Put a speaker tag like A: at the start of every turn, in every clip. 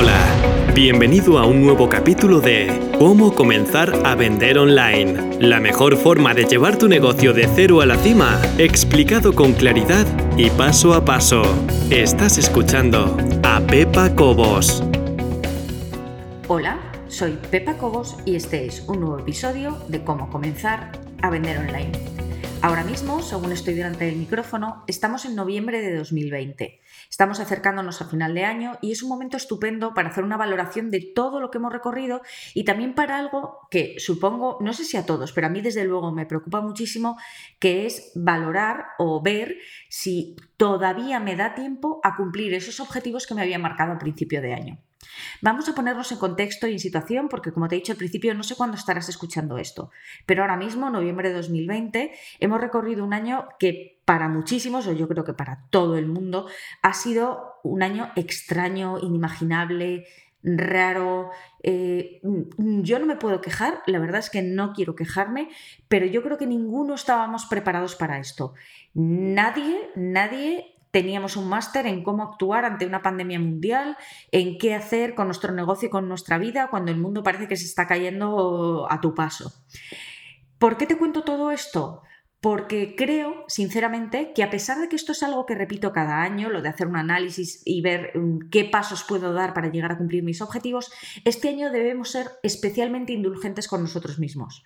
A: Hola, bienvenido a un nuevo capítulo de Cómo comenzar a vender online. La mejor forma de llevar tu negocio de cero a la cima, explicado con claridad y paso a paso. Estás escuchando a Pepa Cobos.
B: Hola, soy Pepa Cobos y este es un nuevo episodio de Cómo comenzar a vender online. Ahora mismo, según estoy delante del micrófono, estamos en noviembre de 2020. Estamos acercándonos a final de año y es un momento estupendo para hacer una valoración de todo lo que hemos recorrido y también para algo que supongo, no sé si a todos, pero a mí desde luego me preocupa muchísimo, que es valorar o ver si todavía me da tiempo a cumplir esos objetivos que me había marcado al principio de año. Vamos a ponernos en contexto y en situación porque, como te he dicho al principio, no sé cuándo estarás escuchando esto, pero ahora mismo, noviembre de 2020, hemos recorrido un año que para muchísimos, o yo creo que para todo el mundo, ha sido un año extraño, inimaginable, raro. Eh, yo no me puedo quejar, la verdad es que no quiero quejarme, pero yo creo que ninguno estábamos preparados para esto. Nadie, nadie teníamos un máster en cómo actuar ante una pandemia mundial, en qué hacer con nuestro negocio y con nuestra vida cuando el mundo parece que se está cayendo a tu paso. ¿Por qué te cuento todo esto? Porque creo, sinceramente, que a pesar de que esto es algo que repito cada año, lo de hacer un análisis y ver mm, qué pasos puedo dar para llegar a cumplir mis objetivos, este año debemos ser especialmente indulgentes con nosotros mismos.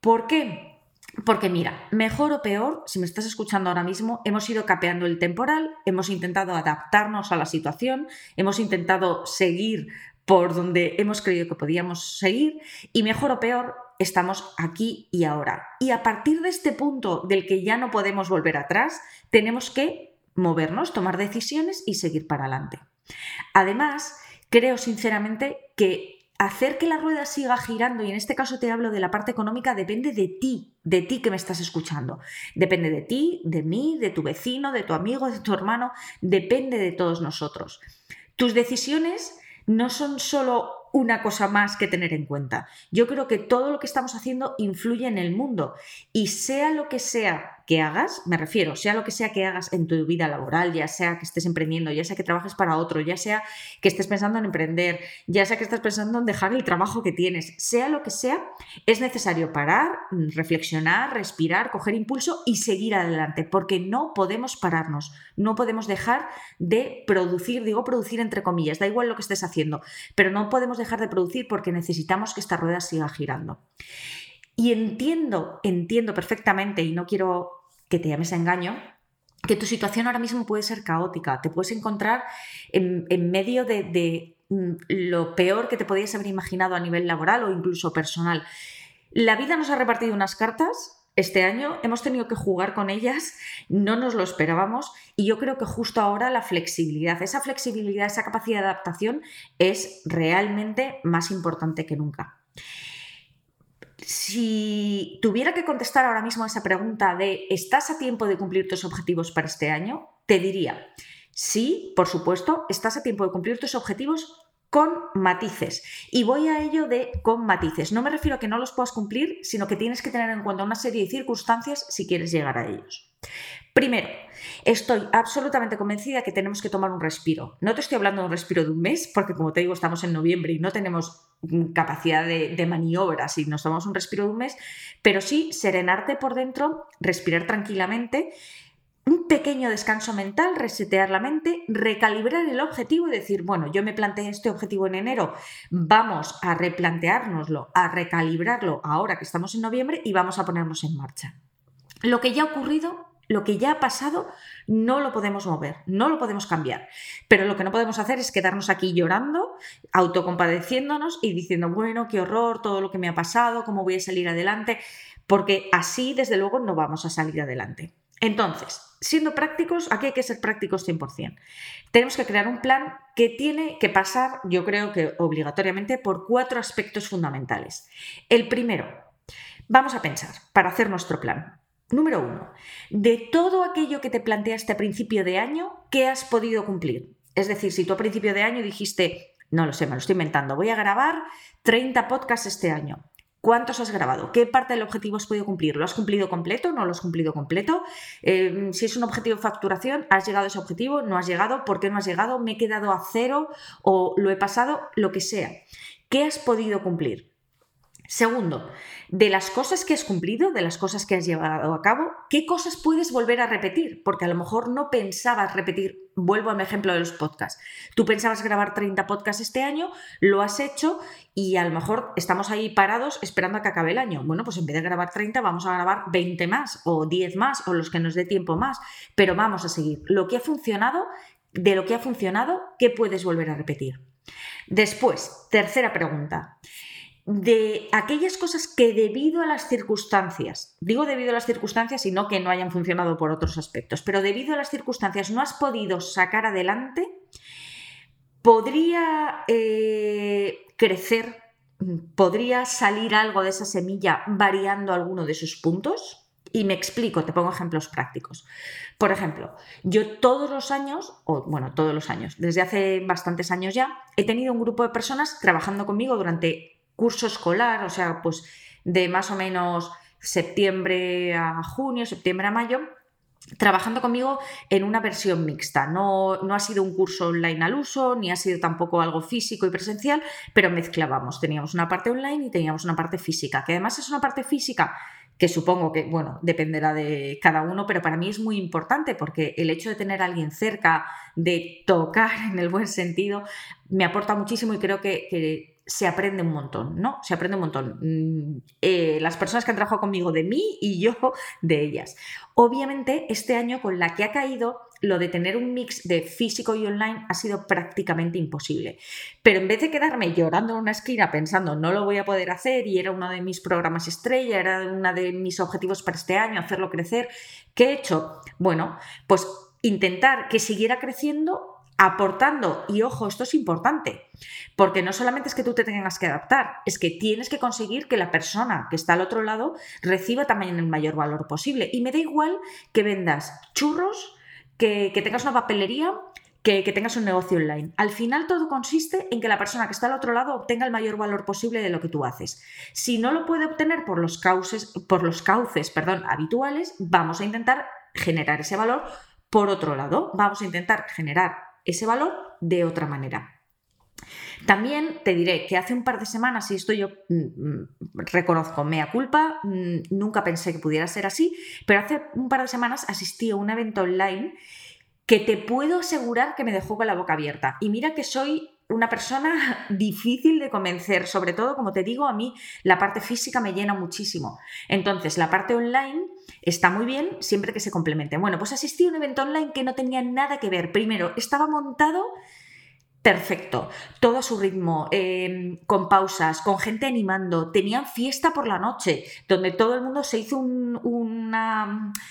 B: ¿Por qué? Porque mira, mejor o peor, si me estás escuchando ahora mismo, hemos ido capeando el temporal, hemos intentado adaptarnos a la situación, hemos intentado seguir por donde hemos creído que podíamos seguir y mejor o peor, estamos aquí y ahora. Y a partir de este punto del que ya no podemos volver atrás, tenemos que movernos, tomar decisiones y seguir para adelante. Además, creo sinceramente que hacer que la rueda siga girando, y en este caso te hablo de la parte económica, depende de ti, de ti que me estás escuchando. Depende de ti, de mí, de tu vecino, de tu amigo, de tu hermano, depende de todos nosotros. Tus decisiones no son solo una cosa más que tener en cuenta. Yo creo que todo lo que estamos haciendo influye en el mundo y sea lo que sea que hagas, me refiero, sea lo que sea que hagas en tu vida laboral, ya sea que estés emprendiendo, ya sea que trabajes para otro, ya sea que estés pensando en emprender, ya sea que estés pensando en dejar el trabajo que tienes, sea lo que sea, es necesario parar, reflexionar, respirar, coger impulso y seguir adelante, porque no podemos pararnos, no podemos dejar de producir, digo producir entre comillas, da igual lo que estés haciendo, pero no podemos dejar de producir porque necesitamos que esta rueda siga girando. Y entiendo, entiendo perfectamente, y no quiero que te llames a engaño, que tu situación ahora mismo puede ser caótica, te puedes encontrar en, medio de, de mm, lo peor que te podías haber imaginado a nivel laboral o incluso personal. La vida nos ha repartido unas cartas este año hemos tenido que jugar con ellas, no nos lo esperábamos y yo creo que justo ahora la flexibilidad, esa flexibilidad, esa capacidad de adaptación es realmente más importante que nunca. Si tuviera que contestar ahora mismo a esa pregunta de ¿estás a tiempo de cumplir tus objetivos para este año? Te diría, sí, por supuesto, estás a tiempo de cumplir tus objetivos con matices. Y voy a ello de con matices. No me refiero a que no los puedas cumplir, sino que tienes que tener en cuenta una serie de circunstancias si quieres llegar a ellos. Primero, estoy absolutamente convencida que tenemos que tomar un respiro. No te estoy hablando de un respiro de un mes, porque como te digo, estamos en noviembre y no tenemos capacidad de, de maniobra si nos tomamos un respiro de un mes, pero sí serenarte por dentro, respirar tranquilamente un pequeño descanso mental, resetear la mente, recalibrar el objetivo y decir, bueno, yo me planteé este objetivo en enero, vamos a replanteárnoslo, a recalibrarlo ahora que estamos en noviembre y vamos a ponernos en marcha. Lo que ya ha ocurrido lo que ya ha pasado no lo podemos mover, no lo podemos cambiar. Pero lo que no podemos hacer es quedarnos aquí llorando, autocompadeciéndonos y diciendo, bueno, qué horror, todo lo que me ha pasado, cómo voy a salir adelante, porque así, desde luego, no vamos a salir adelante. Entonces, siendo prácticos, aquí hay que ser prácticos 100%. Tenemos que crear un plan que tiene que pasar, yo creo que obligatoriamente, por cuatro aspectos fundamentales. El primero, vamos a pensar, para hacer nuestro plan. Número uno, de todo aquello que te planteaste a principio de año, ¿qué has podido cumplir? Es decir, si tú a principio de año dijiste, no lo sé, me lo estoy inventando, voy a grabar 30 podcasts este año. ¿Cuántos has grabado? ¿Qué parte del objetivo has podido cumplir? ¿Lo has cumplido completo? ¿No lo has cumplido completo? Em, si es un objetivo de facturación, ¿has llegado a ese objetivo? ¿No has llegado? ¿Por qué no has llegado? ¿Me he quedado a cero? ¿O lo he pasado? Lo que sea. ¿Qué has podido cumplir? Segundo, de las cosas que has cumplido, de las cosas que has llevado a cabo, ¿qué cosas puedes volver a repetir? Porque a lo mejor no pensabas repetir, vuelvo a mi ejemplo de los podcasts. Tú pensabas grabar 30 podcasts este año, lo has hecho y a lo mejor estamos ahí parados esperando a que acabe el año. Bueno, pues en vez de grabar 30 vamos a grabar 20 más o 10 más o los que nos dé tiempo más, pero vamos a seguir. Lo que ha funcionado, de lo que ha funcionado, ¿qué puedes volver a repetir? Después, tercera pregunta de aquellas cosas que debido a las circunstancias, digo debido a las circunstancias y no que no hayan funcionado por otros aspectos, pero debido a las circunstancias no has podido sacar adelante, podría eh, crecer, podría salir algo de esa semilla variando alguno de sus puntos. Y me explico, te pongo ejemplos prácticos. Por ejemplo, yo todos los años, o bueno, todos los años, desde hace bastantes años ya, he tenido un grupo de personas trabajando conmigo durante curso escolar, o sea, pues de más o menos septiembre a junio, septiembre a mayo, trabajando conmigo en una versión mixta. No, no, ha sido un curso online al uso, ni ha sido tampoco algo físico y presencial, pero mezclábamos. Teníamos una parte online y teníamos una parte física, que además es una parte física que supongo que, bueno, dependerá de cada uno, pero para mí es muy importante porque el hecho de tener a alguien cerca, de tocar en el buen sentido, me aporta muchísimo y creo que se aprende un montón, ¿no? Se aprende un montón. Mm, eh, las personas que han trabajado conmigo de mí y yo de ellas. Obviamente, este año con la que ha caído, lo de tener un mix de físico y online ha sido prácticamente imposible. Pero en vez de quedarme llorando en una esquina pensando no lo voy a poder hacer y era uno de mis programas estrella, era uno de mis objetivos para este año, hacerlo crecer, ¿qué he hecho? Bueno, pues intentar que siguiera creciendo aportando, y ojo, esto es importante, porque no solamente es que tú te tengas que adaptar, es que tienes que conseguir que la persona que está al otro lado reciba también el mayor valor posible. Y me da igual que vendas churros, que, tengas una papelería, que, tengas un negocio online. Al final todo consiste en que la persona que está al otro lado obtenga el mayor valor posible de lo que tú haces. Si no lo puede obtener por los, cauces, por los cauces perdón, habituales, vamos a intentar generar ese valor por otro lado. Vamos a intentar generar ese valor de otra manera. También te diré que hace un par de semanas, y esto yo mm, mm, reconozco, mea culpa, mm, nunca pensé que pudiera ser así, pero hace un par de semanas asistí a un evento online que te puedo asegurar que me dejó con la boca abierta. Y mira que soy una persona difícil de convencer, sobre todo, como te digo, a mí la parte física me llena muchísimo. Entonces, la parte online está muy bien siempre que se complemente. Bueno, pues asistí a un evento online que no tenía nada que ver. Primero, estaba montado perfecto, todo a su ritmo, em, con pausas, con gente animando. Tenían fiesta por la noche, donde todo el mundo se hizo un,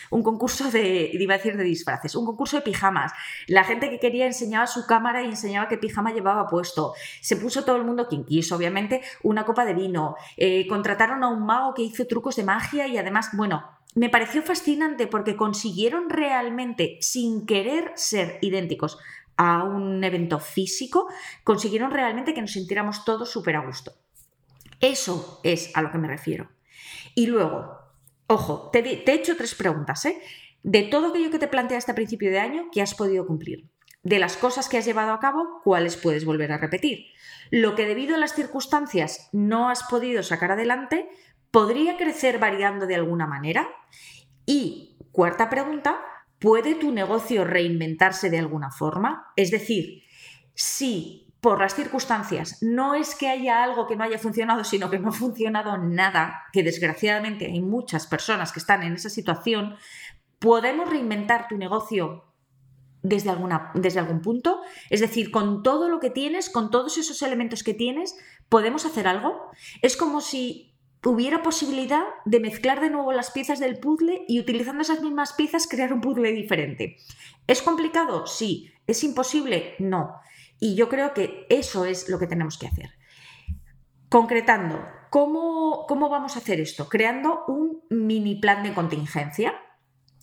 B: un concurso de, iba a decir de disfraces, un concurso de pijamas. La gente que quería enseñaba su cámara y enseñaba qué pijama llevaba puesto. Se puso todo el mundo, quien quiso, obviamente, una copa de vino. Eh, contrataron a un mago que hizo trucos de magia y además, bueno, me pareció fascinante porque consiguieron realmente, sin querer ser idénticos a un evento físico, consiguieron realmente que nos sintiéramos todos súper a gusto. Eso es a lo que me refiero. Y luego, ojo, te, he hecho tres preguntas. ¿eh? De todo aquello que te planteaste a principio de año, ¿qué has podido cumplir? De las cosas que has llevado a cabo, ¿cuáles puedes volver a repetir? Lo que debido a las circunstancias no has podido sacar adelante, ¿podría crecer variando de alguna manera? Y cuarta pregunta, ¿Puede tu negocio reinventarse de alguna forma? Es decir, si por las circunstancias no es que haya algo que no haya funcionado, sino que no ha funcionado nada, que desgraciadamente hay muchas personas que están en esa situación, ¿podemos reinventar tu negocio desde, alguna, desde algún punto? Es decir, con todo lo que tienes, con todos esos elementos que tienes, ¿podemos hacer algo? Es como si hubiera posibilidad de mezclar de nuevo las piezas del puzzle y utilizando esas mismas piezas crear un puzzle diferente. ¿Es complicado? Sí. ¿Es imposible? No. Y yo creo que eso es lo que tenemos que hacer. Concretando, ¿cómo, cómo vamos a hacer esto? Creando un mini plan de contingencia.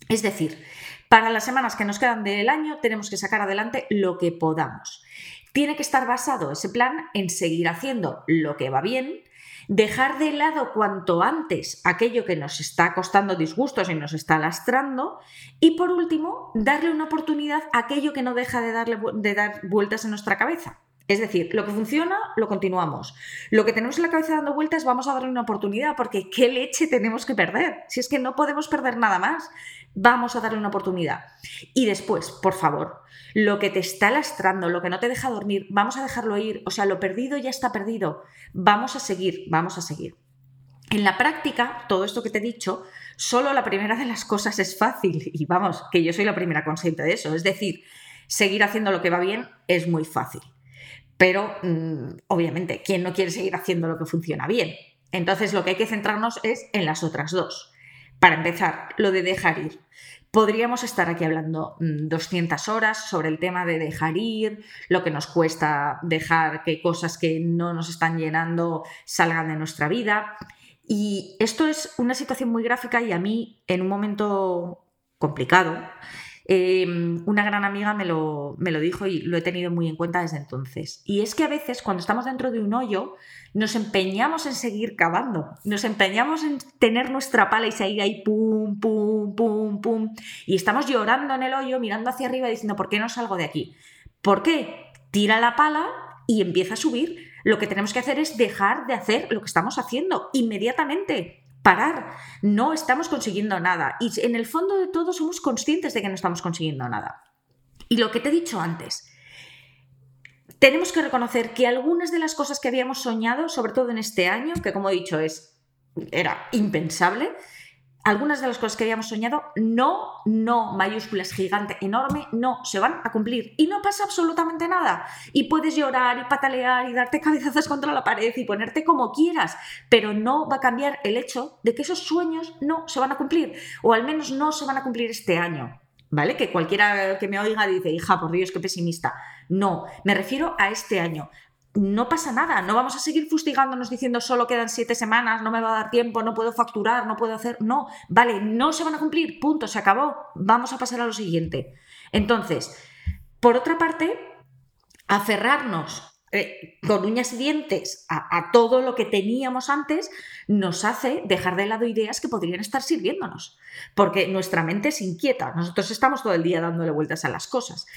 B: Es decir, para las semanas que nos quedan del año tenemos que sacar adelante lo que podamos. Tiene que estar basado ese plan en seguir haciendo lo que va bien, dejar de lado cuanto antes aquello que nos está costando disgustos y nos está lastrando y por último darle una oportunidad a aquello que no deja de, darle, de dar vueltas en nuestra cabeza. Es decir, lo que funciona, lo continuamos. Lo que tenemos en la cabeza dando vueltas, vamos a darle una oportunidad, porque ¿qué leche tenemos que perder? Si es que no podemos perder nada más, vamos a darle una oportunidad. Y después, por favor, lo que te está lastrando, lo que no te deja dormir, vamos a dejarlo ir. O sea, lo perdido ya está perdido. Vamos a seguir, vamos a seguir. En la práctica, todo esto que te he dicho, solo la primera de las cosas es fácil. Y vamos, que yo soy la primera consciente de eso. Es decir, seguir haciendo lo que va bien es muy fácil. Pero, mm, obviamente, ¿quién no quiere seguir haciendo lo que funciona bien? Entonces, lo que hay que centrarnos es en las otras dos. Para empezar, lo de dejar ir. Podríamos estar aquí hablando 200 mm, horas sobre el tema de dejar ir, lo que nos cuesta dejar que cosas que no nos están llenando salgan de nuestra vida. Y esto es una situación muy gráfica y a mí, en un momento complicado, Em, una gran amiga me lo, me lo dijo y lo he tenido muy en cuenta desde entonces. Y es que a veces cuando estamos dentro de un hoyo nos empeñamos en seguir cavando, nos empeñamos en tener nuestra pala y seguir ahí pum, pum, pum, pum. Y estamos llorando en el hoyo, mirando hacia arriba diciendo, ¿por qué no salgo de aquí? ¿Por qué? Tira la pala y empieza a subir. Lo que tenemos que hacer es dejar de hacer lo que estamos haciendo inmediatamente parar, no estamos consiguiendo nada. Y en el fondo de todo somos conscientes de que no estamos consiguiendo nada. Y lo que te he dicho antes, tenemos que reconocer que algunas de las cosas que habíamos soñado, sobre todo en este año, que como he dicho es, era impensable, algunas de las cosas que habíamos soñado, no, no, mayúsculas gigante, enorme, no, se van a cumplir. Y no pasa absolutamente nada. Y puedes llorar y patalear y darte cabezazos contra la pared y ponerte como quieras, pero no va a cambiar el hecho de que esos sueños no se van a cumplir, o al menos no se van a cumplir este año. ¿Vale? Que cualquiera que me oiga dice, hija, por Dios, qué pesimista. No, me refiero a este año, no pasa nada, no vamos a seguir fustigándonos diciendo solo quedan siete semanas, no me va a dar tiempo, no puedo facturar, no puedo hacer. No, vale, no se van a cumplir, punto, se acabó, vamos a pasar a lo siguiente. Entonces, por otra parte, aferrarnos eh, con uñas y dientes a, a, todo lo que teníamos antes nos hace dejar de lado ideas que podrían estar sirviéndonos, porque nuestra mente es inquieta, nosotros estamos todo el día dándole vueltas a las cosas.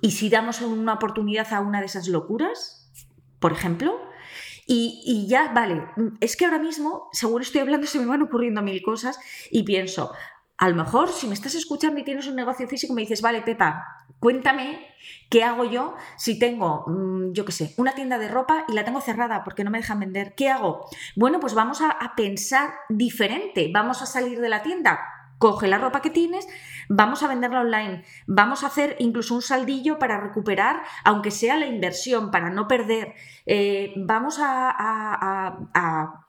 B: Y si damos una oportunidad a una de esas locuras, por ejemplo. Y, ya, vale, es que ahora mismo, según estoy hablando, se me van ocurriendo mil cosas y pienso, a lo mejor si me estás escuchando y tienes un negocio físico, me dices, vale, Pepa, cuéntame qué hago yo si tengo, mm, yo qué sé, una tienda de ropa y la tengo cerrada porque no me dejan vender. ¿Qué hago? Bueno, pues vamos a pensar diferente, vamos a salir de la tienda coge la ropa que tienes, vamos a venderla online, vamos a hacer incluso un saldillo para recuperar, aunque sea la inversión, para no perder, eh, vamos a,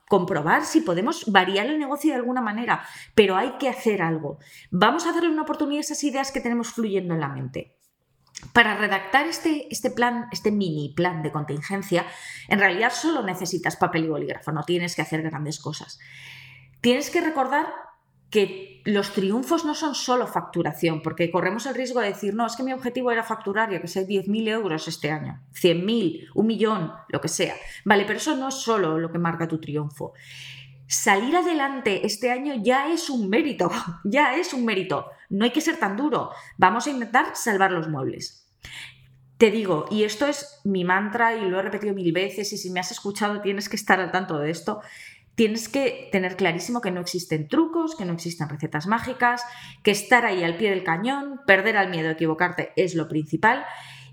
B: comprobar si podemos variar el negocio de alguna manera, pero hay que hacer algo. Vamos a darle una oportunidad a esas ideas que tenemos fluyendo en la mente. Para redactar este, este, plan, este mini plan de contingencia, en realidad solo necesitas papel y bolígrafo, no tienes que hacer grandes cosas. Tienes que recordar que los triunfos no son solo facturación, porque corremos el riesgo de decir, no, es que mi objetivo era facturar, ya que sé, 10.000 euros este año, 100.000, un millón, lo que sea. Vale, pero eso no es solo lo que marca tu triunfo. Salir adelante este año ya es un mérito, ya es un mérito. No hay que ser tan duro. Vamos a intentar salvar los muebles. Te digo, y esto es mi mantra y lo he repetido mil veces y si me has escuchado tienes que estar al tanto de esto, tienes que tener clarísimo que no existen trucos, que no existen recetas mágicas, que estar ahí al pie del cañón, perder al miedo equivocarte es lo principal.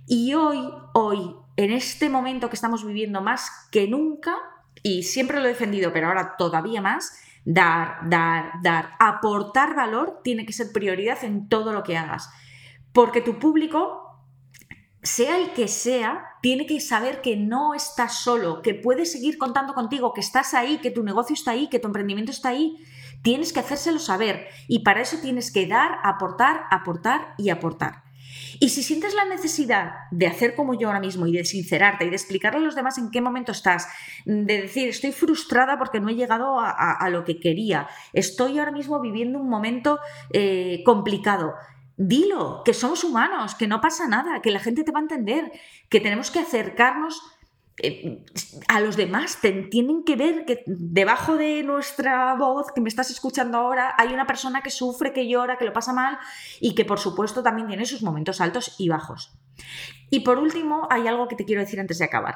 B: Y hoy, hoy, en este momento que estamos viviendo más que nunca, y siempre lo he defendido, pero ahora todavía más, dar, dar, dar, aportar valor tiene que ser prioridad en todo lo que hagas. Porque tu público sea el que sea, tiene que saber que no estás solo, que puedes seguir contando contigo, que estás ahí, que tu negocio está ahí, que tu emprendimiento está ahí. Tienes que hacérselo saber y para eso tienes que dar, aportar, aportar y aportar. Y si sientes la necesidad de hacer como yo ahora mismo y de sincerarte y de explicarle a los demás en qué momento estás, de decir, estoy frustrada porque no he llegado a, lo que quería, estoy ahora mismo viviendo un momento eh, complicado, Dilo, que somos humanos, que no pasa nada, que la gente te va a entender, que tenemos que acercarnos eh, a los demás tienen que ver que debajo de nuestra voz que me estás escuchando ahora hay una persona que sufre, que llora, que lo pasa mal y que por supuesto también tiene sus momentos altos y bajos. Y por último, hay algo que te quiero decir antes de acabar.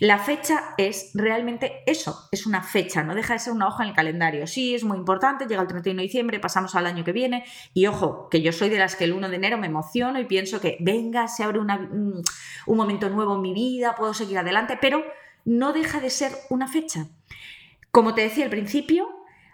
B: La fecha es realmente eso, es una fecha, no deja de ser una hoja en el calendario. Sí, es muy importante, llega el 31 de diciembre, pasamos al año que viene y ojo, que yo soy de las que el 1 de enero me emociono y pienso que venga, se abre un, un momento nuevo en mi vida, puedo seguir adelante, pero no deja de ser una fecha. Como te decía al principio,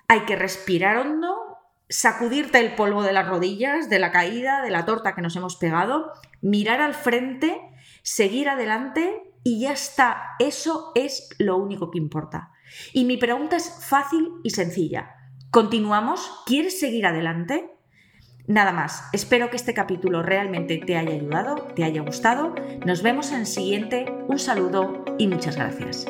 B: hay que respirar hondo, sacudirte el polvo de las rodillas, de la caída, de la torta que nos hemos pegado, mirar al frente, seguir adelante y ya está. Eso es lo único que importa. Y mi pregunta es fácil y sencilla. ¿Continuamos? ¿Quieres seguir adelante? Nada más, espero que este capítulo realmente te haya ayudado, te haya gustado. Nos vemos en el siguiente. Un saludo y muchas gracias.